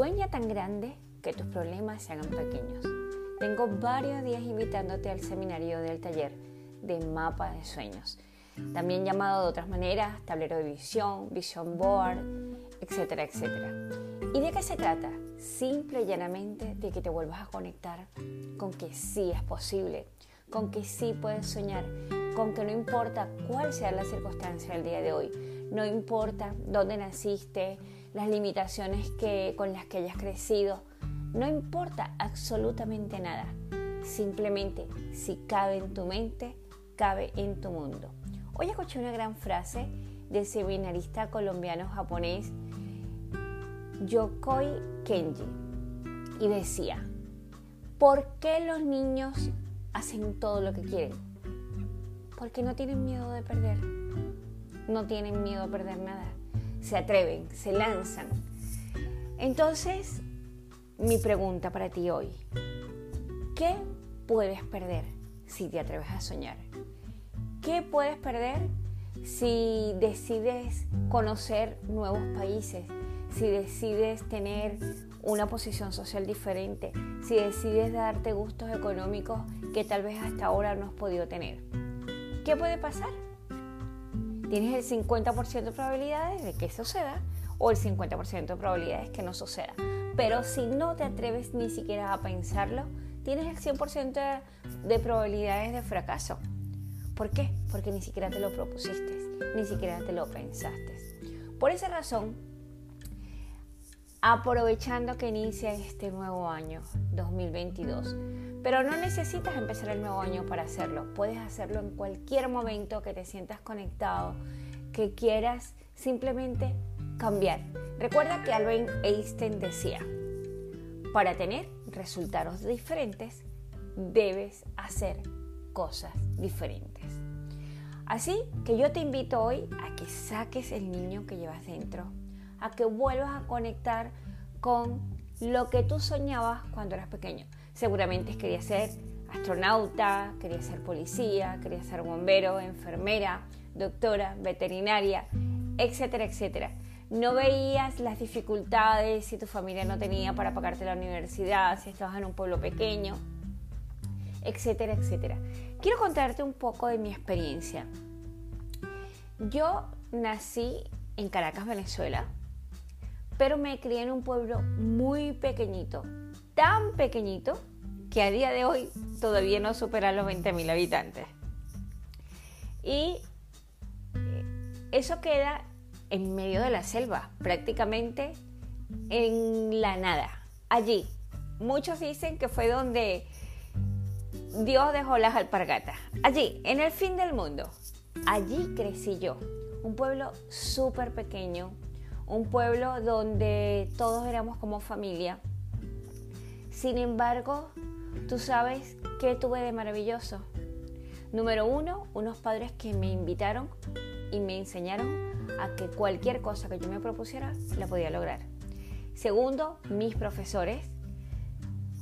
Sueña tan grande que tus problemas se hagan pequeños. Tengo varios días invitándote al seminario del taller de mapa de sueños, también llamado de otras maneras tablero de visión, vision board, etcétera, etcétera. ¿Y de qué se trata? Simple y llanamente de que te vuelvas a conectar con que sí es posible, con que sí puedes soñar, con que no importa cuál sea la circunstancia del día de hoy, no importa dónde naciste, las limitaciones que, con las que hayas crecido, no importa absolutamente nada. Simplemente si cabe en tu mente, cabe en tu mundo. Hoy escuché una gran frase del seminarista colombiano japonés Yokoi Kenji y decía, ¿por qué los niños hacen todo lo que quieren? Porque no tienen miedo de perder, no tienen miedo a perder nada, se atreven, se lanzan. Entonces, mi pregunta para ti hoy, ¿qué puedes perder si te atreves a soñar? ¿Qué puedes perder si decides conocer nuevos países? Si decides tener una posición social diferente, si decides darte gustos económicos que tal vez hasta ahora no has podido tener. ¿Qué puede pasar? Tienes el 50% de probabilidades de que suceda o el 50% de probabilidades que no suceda. Pero si no te atreves ni siquiera a pensarlo, tienes el 100% de probabilidades de fracaso. ¿Por qué? Porque ni siquiera te lo propusiste, ni siquiera te lo pensaste. Por esa razón, aprovechando que inicia este nuevo año 2022, pero no necesitas empezar el nuevo año para hacerlo, puedes hacerlo en cualquier momento que te sientas conectado, que quieras simplemente cambiar. Recuerda que Albert Einstein decía, para tener resultados diferentes, debes hacer cosas diferentes. Así que yo te invito hoy a que saques el niño que llevas dentro, a que vuelvas a conectar con lo que tú soñabas cuando eras pequeño. Seguramente querías ser astronauta, querías ser policía, querías ser bombero, enfermera, doctora, veterinaria, etcétera, etcétera. No veías las dificultades si tu familia no tenía para pagarte la universidad, si estabas en un pueblo pequeño, etcétera, etcétera. Quiero contarte un poco de mi experiencia. Yo nací en Caracas, Venezuela, pero me crié en un pueblo muy pequeñito, tan pequeñito que a día de hoy todavía no supera los 20.000 habitantes. Y eso queda en medio de la selva, prácticamente en la nada. Allí, muchos dicen que fue donde Dios dejó las alpargatas. Allí, en el fin del mundo. Allí crecí yo. Un pueblo súper pequeño, un pueblo donde todos éramos como familia. Sin embargo, tú sabes qué tuve de maravilloso. Número uno, unos padres que me invitaron y me enseñaron a que cualquier cosa que yo me propusiera la podía lograr. Segundo, mis profesores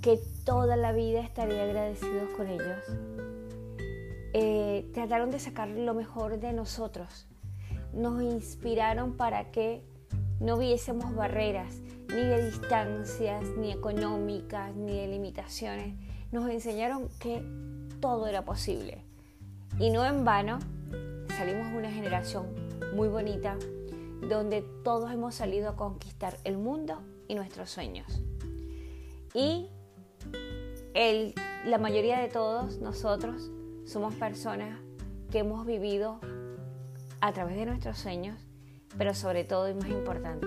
que toda la vida estaría agradecidos con ellos. Eh, trataron de sacar lo mejor de nosotros. Nos inspiraron para que no viésemos barreras, ni de distancias, ni económicas, ni de limitaciones. Nos enseñaron que todo era posible. Y no en vano, salimos de una generación muy bonita donde todos hemos salido a conquistar el mundo y nuestros sueños. Y la mayoría de todos nosotros somos personas que hemos vivido a través de nuestros sueños, pero sobre todo y más importante,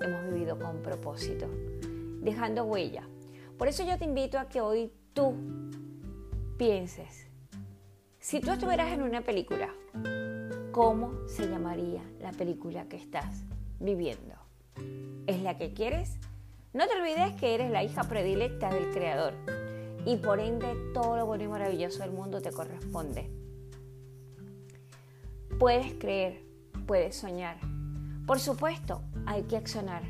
hemos vivido con propósito, dejando huella. Por eso yo te invito a que hoy tú pienses, si tú estuvieras en una película, ¿cómo se llamaría la película que estás viviendo? ¿Es la que quieres? No te olvides que eres la hija predilecta del Creador y por ende todo lo bueno y maravilloso del mundo te corresponde. Puedes creer, puedes soñar. Por supuesto, hay que accionar,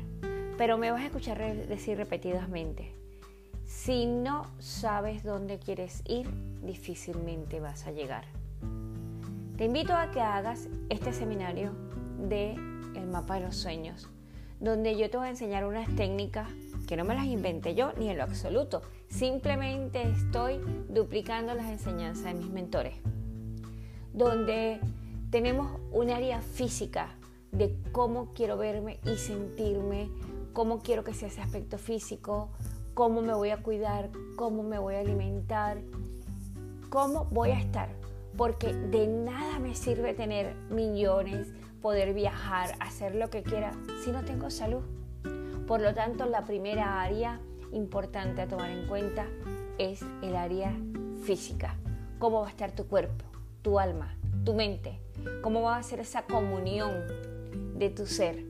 pero me vas a escuchar decir repetidamente, si no sabes dónde quieres ir, difícilmente vas a llegar. Te invito a que hagas este seminario de el mapa de los sueños, donde yo te voy a enseñar unas técnicas que no me las inventé yo ni en lo absoluto. Simplemente estoy duplicando las enseñanzas de mis mentores. Donde tenemos un área física de cómo quiero verme y sentirme, cómo quiero que sea ese aspecto físico, cómo me voy a cuidar, cómo me voy a alimentar, cómo voy a estar. Porque de nada me sirve tener millones, poder viajar, hacer lo que quiera, si no tengo salud. Por lo tanto, la primera área importante a tomar en cuenta es el área física. ¿Cómo va a estar tu cuerpo, tu alma, tu mente? ¿Cómo va a ser esa comunión de tu ser?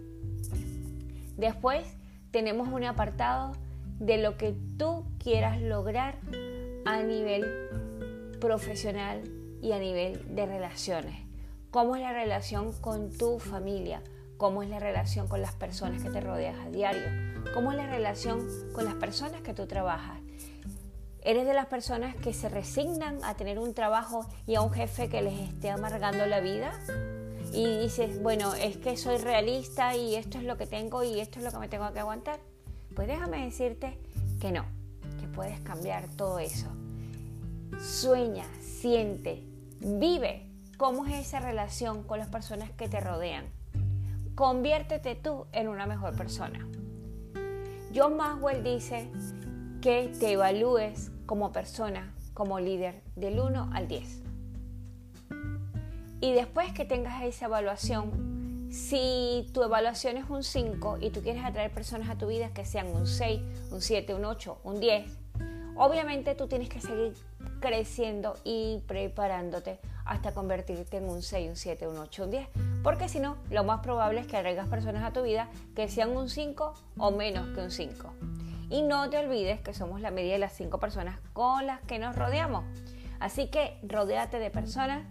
Después tenemos un apartado de lo que tú quieras lograr a nivel profesional y a nivel de relaciones. ¿Cómo es la relación con tu familia? ¿Cómo es la relación con las personas que te rodeas a diario? ¿Cómo es la relación con las personas que tú trabajas? ¿Eres de las personas que se resignan a tener un trabajo y a un jefe que les esté amargando la vida? Y dices, bueno, es que soy realista y esto es lo que tengo y esto es lo que me tengo que aguantar. Pues déjame decirte que no, que puedes cambiar todo eso. Sueña, siente, vive cómo es esa relación con las personas que te rodean. Conviértete tú en una mejor persona. John Maxwell dice que te evalúes como persona, como líder, del 1 al 10. Y después que tengas esa evaluación, si tu evaluación es un 5 y tú quieres atraer personas a tu vida que sean un 6, un 7, un 8, un 10, obviamente tú tienes que seguir creciendo y preparándote hasta convertirte en un 6, un 7, un 8, un 10. Porque si no, lo más probable es que atraigas personas a tu vida que sean un 5 o menos que un 5. Y no te olvides que somos la media de las 5 personas con las que nos rodeamos. Así que rodéate de personas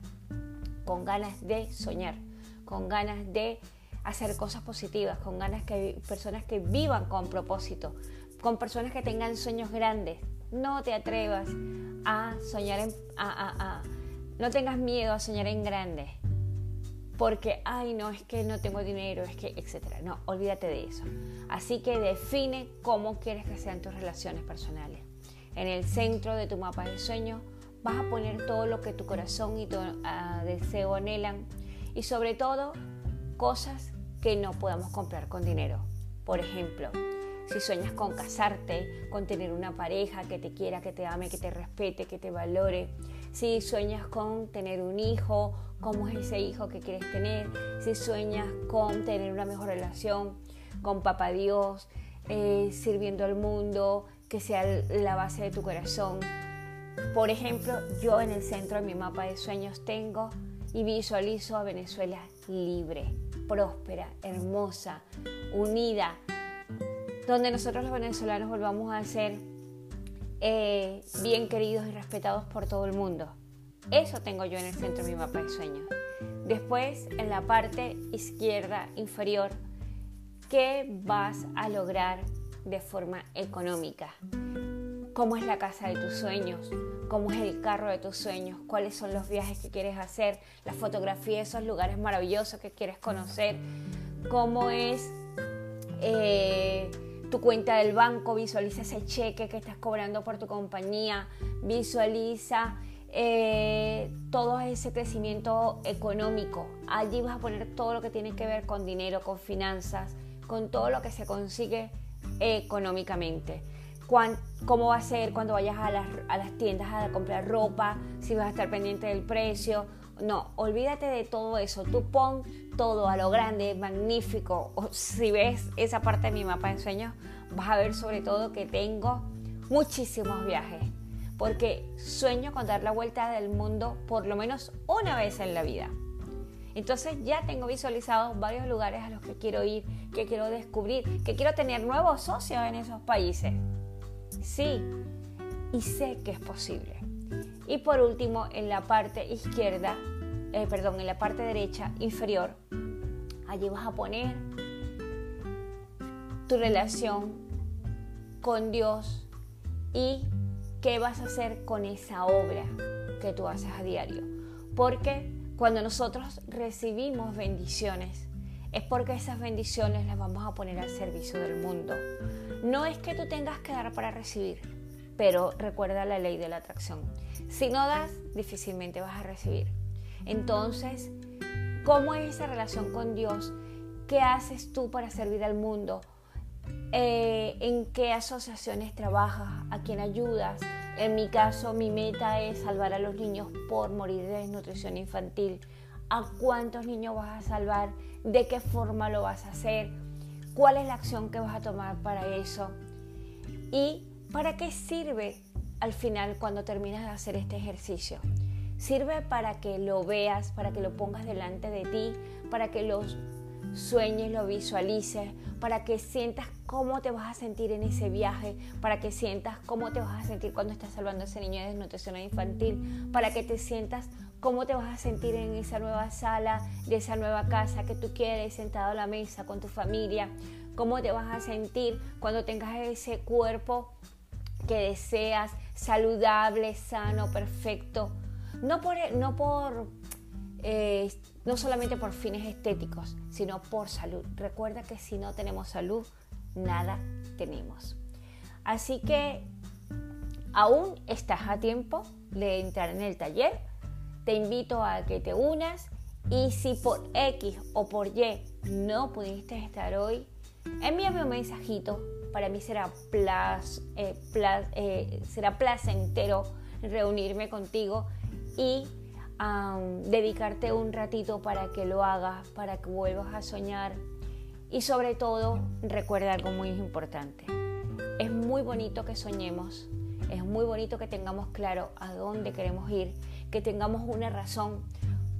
con ganas de soñar con ganas de hacer cosas positivas, con ganas que personas que vivan con propósito, con personas que tengan sueños grandes. No te atrevas a soñar en, a, no tengas miedo a soñar en grande. Porque, ay, no, es que no tengo dinero, es que, etcétera. No, olvídate de eso. Así que define cómo quieres que sean tus relaciones personales. En el centro de tu mapa de sueños vas a poner todo lo que tu corazón y tu ah, deseo anhelan y sobre todo cosas que no podamos comprar con dinero. Por ejemplo, si sueñas con casarte, con tener una pareja que te quiera, que te ame, que te respete, que te valore, si sueñas con tener un hijo, cómo es ese hijo que quieres tener, si sueñas con tener una mejor relación con Papá Dios, eh, sirviendo al mundo, que sea la base de tu corazón. Por ejemplo, yo en el centro de mi mapa de sueños tengo y visualizo a Venezuela libre, próspera, hermosa, unida, donde nosotros los venezolanos volvamos a ser eh, bien queridos y respetados por todo el mundo. Eso tengo yo en el centro de mi mapa de sueños. Después, en la parte izquierda inferior, ¿qué vas a lograr de forma económica? ¿Cómo es la casa de tus sueños? cómo es el carro de tus sueños, cuáles son los viajes que quieres hacer, la fotografía de esos lugares maravillosos que quieres conocer, cómo es eh, tu cuenta del banco, visualiza ese cheque que estás cobrando por tu compañía, visualiza eh, todo ese crecimiento económico. Allí vas a poner todo lo que tiene que ver con dinero, con finanzas, con todo lo que se consigue económicamente cómo va a ser cuando vayas a las, tiendas a comprar ropa, si vas a estar pendiente del precio. No, olvídate de todo eso. Tú pon todo a lo grande, magnífico. si ves esa parte de mi mapa de sueños, vas a ver sobre todo que tengo muchísimos viajes. Porque sueño con dar la vuelta del mundo por lo menos una vez en la vida. Entonces ya tengo visualizados varios lugares a los que quiero ir, que quiero descubrir, que quiero tener nuevos socios en esos países. Sí, y sé que es posible. Y por último, en la parte izquierda, eh, perdón, en la parte derecha inferior, allí vas a poner tu relación con Dios y qué vas a hacer con esa obra que tú haces a diario. Porque cuando nosotros recibimos bendiciones, es porque esas bendiciones las vamos a poner al servicio del mundo No es que tú tengas que dar para recibir, pero recuerda la ley de la atracción. Si no das, difícilmente vas a recibir. Entonces, ¿cómo es esa relación con Dios? ¿Qué haces tú para servir al mundo? Eh, ¿En qué asociaciones trabajas? ¿A quién ayudas? En mi caso, mi meta es salvar a los niños por morir de desnutrición infantil. ¿A cuántos niños vas a salvar? ¿De qué forma lo vas a hacer? ¿Cuál es la acción que vas a tomar para eso? ¿Y para qué sirve al final cuando terminas de hacer este ejercicio? Sirve para que lo veas, para que lo pongas delante de ti, para que los sueñes, lo visualices, para que sientas cómo te vas a sentir en ese viaje, para que sientas cómo te vas a sentir cuando estás salvando a ese niño de desnutrición infantil, para que te sientas cómo te vas a sentir en esa nueva sala, de esa nueva casa que tú quieres, sentado a la mesa con tu familia, cómo te vas a sentir cuando tengas ese cuerpo que deseas, saludable, sano, perfecto. No por, no por eh, no solamente por fines estéticos, sino por salud. Recuerda que si no tenemos salud, nada tenemos. Así que aún estás a tiempo de entrar en el taller. Te invito a que te unas y si por X o por Y no pudiste estar hoy, envíame un mensajito. Para mí será, eh, eh, será placentero reunirme contigo y dedicarte un ratito para que lo hagas, para que vuelvas a soñar y sobre todo recuerda algo muy importante. Es muy bonito que soñemos, es muy bonito que tengamos claro a dónde queremos ir, que tengamos una razón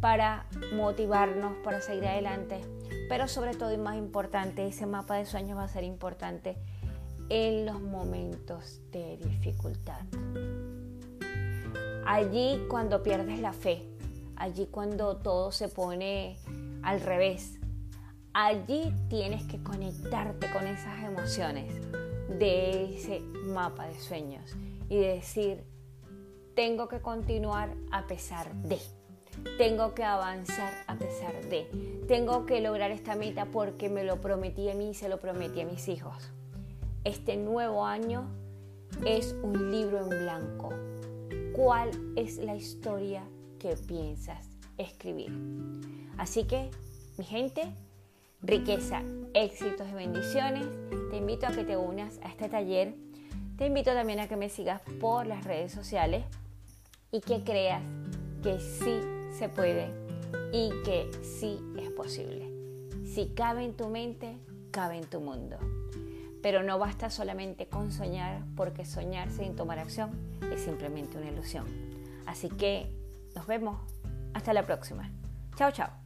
para motivarnos, para seguir adelante, pero sobre todo y más importante, ese mapa de sueños va a ser importante en los momentos de dificultad. Allí cuando pierdes la fe, allí cuando todo se pone al revés, allí tienes que conectarte con esas emociones de ese mapa de sueños y decir, tengo que continuar a pesar de, tengo que avanzar a pesar de, tengo que lograr esta meta porque me lo prometí a mí y se lo prometí a mis hijos. Este nuevo año es un libro en blanco cuál es la historia que piensas escribir. Así que, mi gente, riqueza, éxitos y bendiciones. Te invito a que te unas a este taller. Te invito también a que me sigas por las redes sociales y que creas que sí se puede y que sí es posible. Si cabe en tu mente, cabe en tu mundo. Pero no basta solamente con soñar, porque soñar sin tomar acción es simplemente una ilusión. Así que nos vemos. Hasta la próxima. Chao, chao.